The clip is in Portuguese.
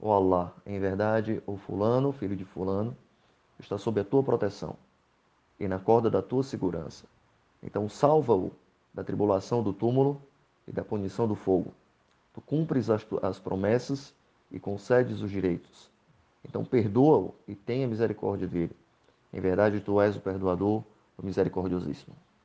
Ó Allah, em verdade, o fulano, filho de fulano, está sob a tua proteção e na corda da tua segurança. Então salva-o da tribulação do túmulo e da punição do fogo. Tu cumpres as, as promessas e concedes os direitos. Então perdoa-o e tenha misericórdia dele. Em verdade, tu és o perdoador, o misericordiosíssimo.